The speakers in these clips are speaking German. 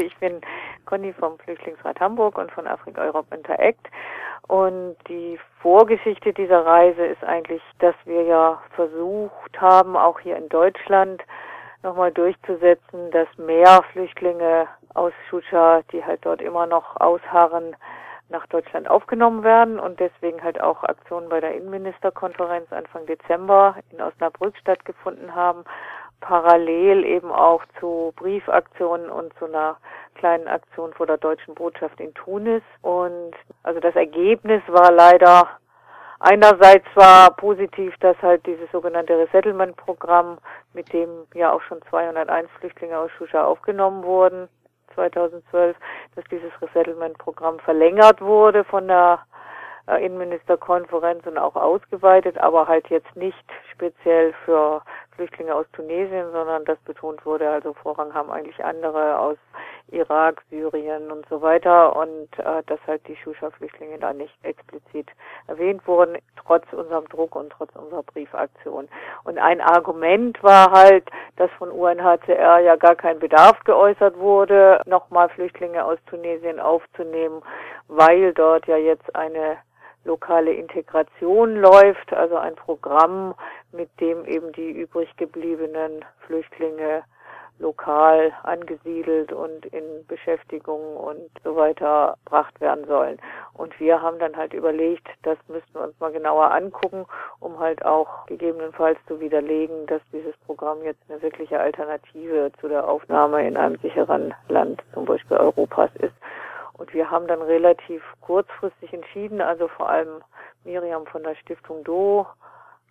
Ich bin Conny vom Flüchtlingsrat Hamburg und von Afrika Europe Interact. Und die Vorgeschichte dieser Reise ist eigentlich, dass wir ja versucht haben, auch hier in Deutschland nochmal durchzusetzen, dass mehr Flüchtlinge aus Schucha, die halt dort immer noch ausharren, nach Deutschland aufgenommen werden und deswegen halt auch Aktionen bei der Innenministerkonferenz Anfang Dezember in Osnabrück stattgefunden haben, parallel eben auch zu Briefaktionen und zu einer kleinen Aktion vor der deutschen Botschaft in Tunis. Und also das Ergebnis war leider einerseits war positiv, dass halt dieses sogenannte Resettlement-Programm, mit dem ja auch schon 201 Flüchtlinge aus Shusha aufgenommen wurden, 2012, dass dieses Resettlement-Programm verlängert wurde von der äh, Innenministerkonferenz und auch ausgeweitet, aber halt jetzt nicht speziell für Flüchtlinge aus Tunesien, sondern das betont wurde, also Vorrang haben eigentlich andere aus Irak, Syrien und so weiter und äh, dass halt die Shusha-Flüchtlinge da nicht explizit erwähnt wurden, trotz unserem Druck und trotz unserer Briefaktion. Und ein Argument war halt, dass von UNHCR ja gar kein Bedarf geäußert wurde, nochmal Flüchtlinge aus Tunesien aufzunehmen, weil dort ja jetzt eine lokale Integration läuft, also ein Programm, mit dem eben die übrig gebliebenen Flüchtlinge lokal angesiedelt und in Beschäftigung und so weiter gebracht werden sollen. Und wir haben dann halt überlegt, das müssten wir uns mal genauer angucken, um halt auch gegebenenfalls zu widerlegen, dass dieses Programm jetzt eine wirkliche Alternative zu der Aufnahme in einem sicheren Land, zum Beispiel Europas, ist. Und wir haben dann relativ kurzfristig entschieden, also vor allem Miriam von der Stiftung Do,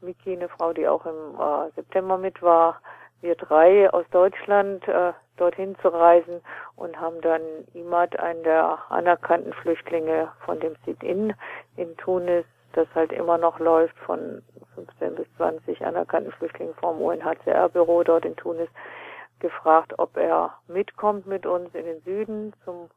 Miki, eine Frau, die auch im äh, September mit war, wir drei aus Deutschland äh, dorthin zu reisen und haben dann Imad, einen der anerkannten Flüchtlinge von dem Sit-In in Tunis, das halt immer noch läuft von 15 bis 20 anerkannten Flüchtlingen vom UNHCR-Büro dort in Tunis, gefragt, ob er mitkommt mit uns in den Süden zum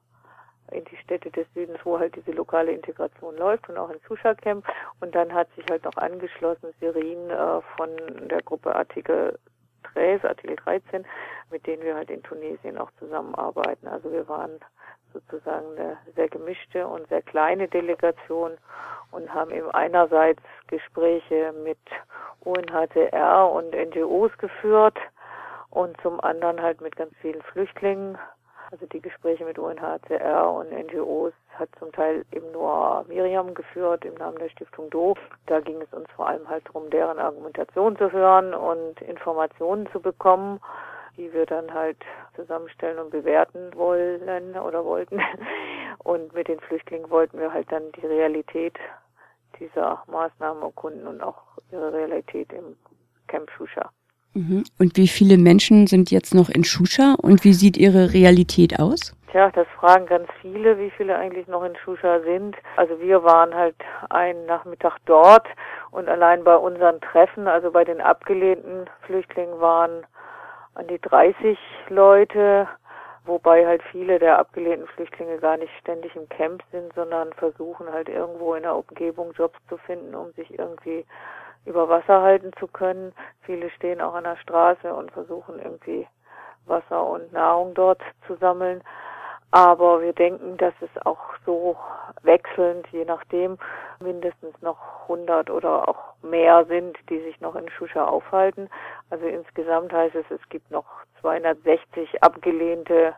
in die Städte des Südens, wo halt diese lokale Integration läuft und auch in Susha Camp. Und dann hat sich halt noch angeschlossen Sirin äh, von der Gruppe Artikel 13, Artikel 13, mit denen wir halt in Tunesien auch zusammenarbeiten. Also wir waren sozusagen eine sehr gemischte und sehr kleine Delegation und haben eben einerseits Gespräche mit UNHCR und NGOs geführt und zum anderen halt mit ganz vielen Flüchtlingen also die Gespräche mit UNHCR und NGOs hat zum Teil eben nur Miriam geführt im Namen der Stiftung Do. Da ging es uns vor allem halt darum, deren Argumentation zu hören und Informationen zu bekommen, die wir dann halt zusammenstellen und bewerten wollen oder wollten. Und mit den Flüchtlingen wollten wir halt dann die Realität dieser Maßnahmen erkunden und auch ihre Realität im Camp Shusha. Mhm. Und wie viele Menschen sind jetzt noch in Shusha und wie sieht ihre Realität aus? Tja, das fragen ganz viele, wie viele eigentlich noch in Shusha sind. Also wir waren halt einen Nachmittag dort und allein bei unseren Treffen, also bei den abgelehnten Flüchtlingen waren an die 30 Leute, wobei halt viele der abgelehnten Flüchtlinge gar nicht ständig im Camp sind, sondern versuchen halt irgendwo in der Umgebung Jobs zu finden, um sich irgendwie über Wasser halten zu können. Viele stehen auch an der Straße und versuchen irgendwie Wasser und Nahrung dort zu sammeln. Aber wir denken, dass es auch so wechselnd, je nachdem, mindestens noch 100 oder auch mehr sind, die sich noch in Shusha aufhalten. Also insgesamt heißt es, es gibt noch 260 abgelehnte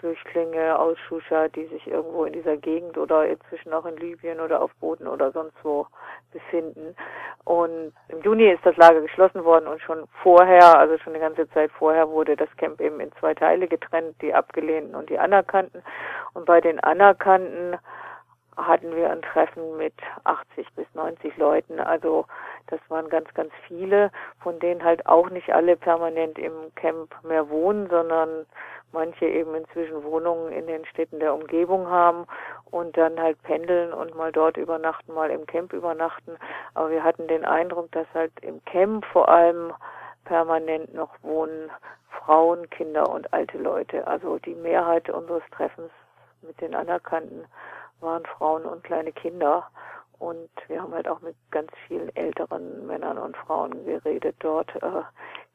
Flüchtlinge aus Shusha, die sich irgendwo in dieser Gegend oder inzwischen auch in Libyen oder auf Booten oder sonst wo befinden. Und im Juni ist das Lager geschlossen worden und schon vorher, also schon eine ganze Zeit vorher, wurde das Camp eben in zwei Teile getrennt, die abgelehnten und die anerkannten. Und bei den anerkannten hatten wir ein Treffen mit 80 bis 90 Leuten. Also das waren ganz, ganz viele, von denen halt auch nicht alle permanent im Camp mehr wohnen, sondern manche eben inzwischen Wohnungen in den Städten der Umgebung haben und dann halt pendeln und mal dort übernachten, mal im Camp übernachten. Aber wir hatten den Eindruck, dass halt im Camp vor allem permanent noch wohnen Frauen, Kinder und alte Leute. Also die Mehrheit unseres Treffens mit den Anerkannten waren Frauen und kleine Kinder. Und wir haben halt auch mit ganz vielen älteren Männern und Frauen geredet dort, äh,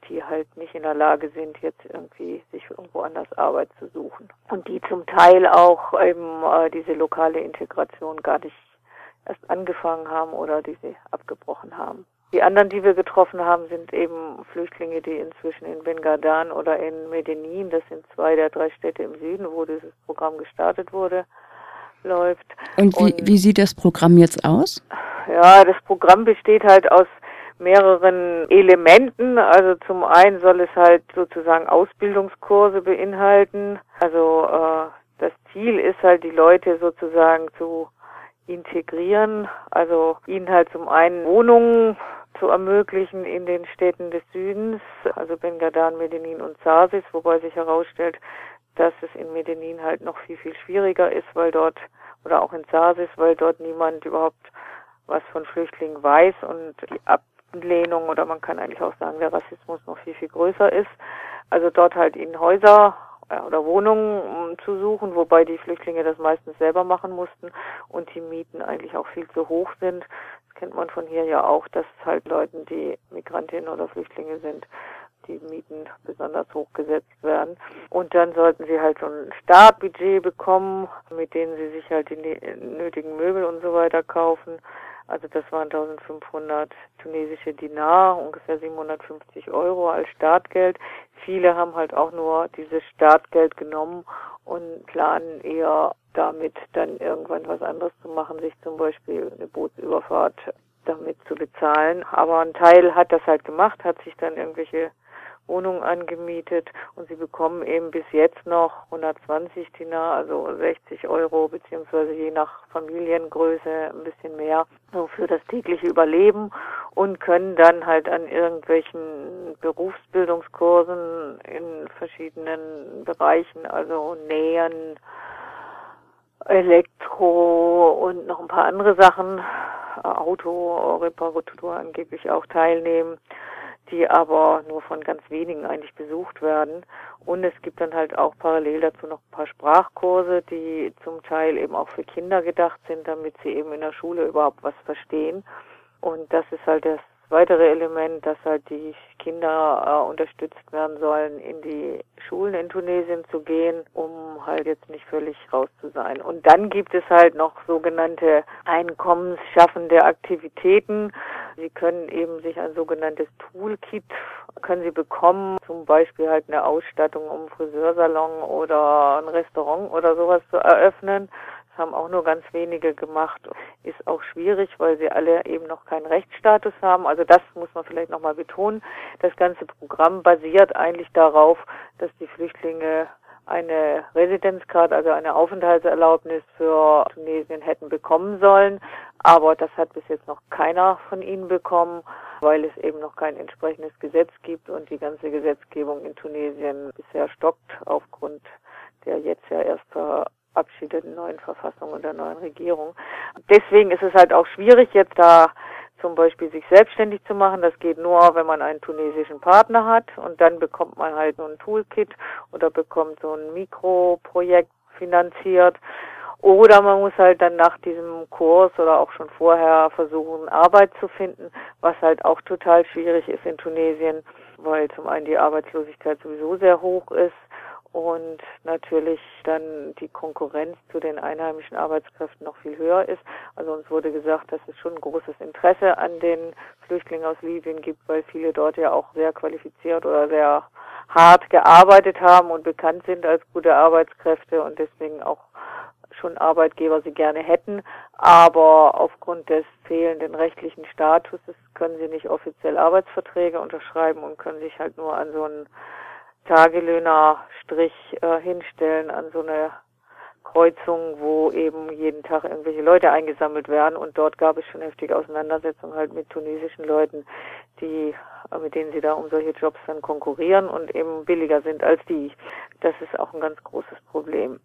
die halt nicht in der Lage sind, jetzt irgendwie sich irgendwo anders Arbeit zu suchen. Und die zum Teil auch eben äh, diese lokale Integration gar nicht erst angefangen haben oder die sie abgebrochen haben. Die anderen, die wir getroffen haben, sind eben Flüchtlinge, die inzwischen in Bengadan oder in Medellin, das sind zwei der drei Städte im Süden, wo dieses Programm gestartet wurde, läuft. Und wie, Und, wie sieht das Programm jetzt aus? Ja, das Programm besteht halt aus mehreren Elementen. Also zum einen soll es halt sozusagen Ausbildungskurse beinhalten. Also äh, das Ziel ist halt, die Leute sozusagen zu integrieren, also ihnen halt zum einen Wohnungen zu ermöglichen in den Städten des Südens, also Bengadan, Medellin und Sarsis, wobei sich herausstellt, dass es in Medellin halt noch viel, viel schwieriger ist, weil dort, oder auch in Sarsis, weil dort niemand überhaupt was von Flüchtlingen weiß und die Ablehnung oder man kann eigentlich auch sagen, der Rassismus noch viel, viel größer ist. Also dort halt ihnen Häuser oder Wohnungen zu suchen, wobei die Flüchtlinge das meistens selber machen mussten und die Mieten eigentlich auch viel zu hoch sind. Das kennt man von hier ja auch, dass halt Leuten, die Migrantinnen oder Flüchtlinge sind, die Mieten besonders hoch gesetzt werden. Und dann sollten sie halt so ein Startbudget bekommen, mit denen sie sich halt die nötigen Möbel und so weiter kaufen. Also das waren 1500 tunesische Dinar, ungefähr 750 Euro als Startgeld. Viele haben halt auch nur dieses Startgeld genommen und planen eher damit dann irgendwann was anderes zu machen, sich zum Beispiel eine Bootsüberfahrt damit zu bezahlen. Aber ein Teil hat das halt gemacht, hat sich dann irgendwelche Wohnung angemietet und sie bekommen eben bis jetzt noch 120 Dinar, also 60 Euro, beziehungsweise je nach Familiengröße ein bisschen mehr, für das tägliche Überleben und können dann halt an irgendwelchen Berufsbildungskursen in verschiedenen Bereichen, also Nähen, Elektro und noch ein paar andere Sachen, Autoreparatur angeblich auch teilnehmen die aber nur von ganz wenigen eigentlich besucht werden. Und es gibt dann halt auch parallel dazu noch ein paar Sprachkurse, die zum Teil eben auch für Kinder gedacht sind, damit sie eben in der Schule überhaupt was verstehen. Und das ist halt das weitere Element, dass halt die Kinder äh, unterstützt werden sollen, in die Schulen in Tunesien zu gehen, um halt jetzt nicht völlig raus zu sein. Und dann gibt es halt noch sogenannte einkommensschaffende Aktivitäten. Sie können eben sich ein sogenanntes Toolkit können Sie bekommen, zum Beispiel halt eine Ausstattung, um Friseursalon oder ein Restaurant oder sowas zu eröffnen haben auch nur ganz wenige gemacht. Ist auch schwierig, weil sie alle eben noch keinen Rechtsstatus haben. Also das muss man vielleicht nochmal betonen. Das ganze Programm basiert eigentlich darauf, dass die Flüchtlinge eine Residenzcard, also eine Aufenthaltserlaubnis für Tunesien hätten bekommen sollen. Aber das hat bis jetzt noch keiner von ihnen bekommen, weil es eben noch kein entsprechendes Gesetz gibt und die ganze Gesetzgebung in Tunesien bisher stockt aufgrund der jetzt ja erst verabschiedeten neuen Verfassung und der neuen Regierung. Deswegen ist es halt auch schwierig, jetzt da zum Beispiel sich selbstständig zu machen. Das geht nur, wenn man einen tunesischen Partner hat und dann bekommt man halt so ein Toolkit oder bekommt so ein Mikroprojekt finanziert. Oder man muss halt dann nach diesem Kurs oder auch schon vorher versuchen, Arbeit zu finden, was halt auch total schwierig ist in Tunesien, weil zum einen die Arbeitslosigkeit sowieso sehr hoch ist und natürlich dann die Konkurrenz zu den einheimischen Arbeitskräften noch viel höher ist. Also uns wurde gesagt, dass es schon ein großes Interesse an den Flüchtlingen aus Libyen gibt, weil viele dort ja auch sehr qualifiziert oder sehr hart gearbeitet haben und bekannt sind als gute Arbeitskräfte und deswegen auch schon Arbeitgeber sie gerne hätten, aber aufgrund des fehlenden rechtlichen Statuses können sie nicht offiziell Arbeitsverträge unterschreiben und können sich halt nur an so einen Tagelöhnerstrich äh, hinstellen an so eine Kreuzung, wo eben jeden Tag irgendwelche Leute eingesammelt werden und dort gab es schon heftige Auseinandersetzungen halt mit tunesischen Leuten, die äh, mit denen sie da um solche Jobs dann konkurrieren und eben billiger sind als die. Das ist auch ein ganz großes Problem.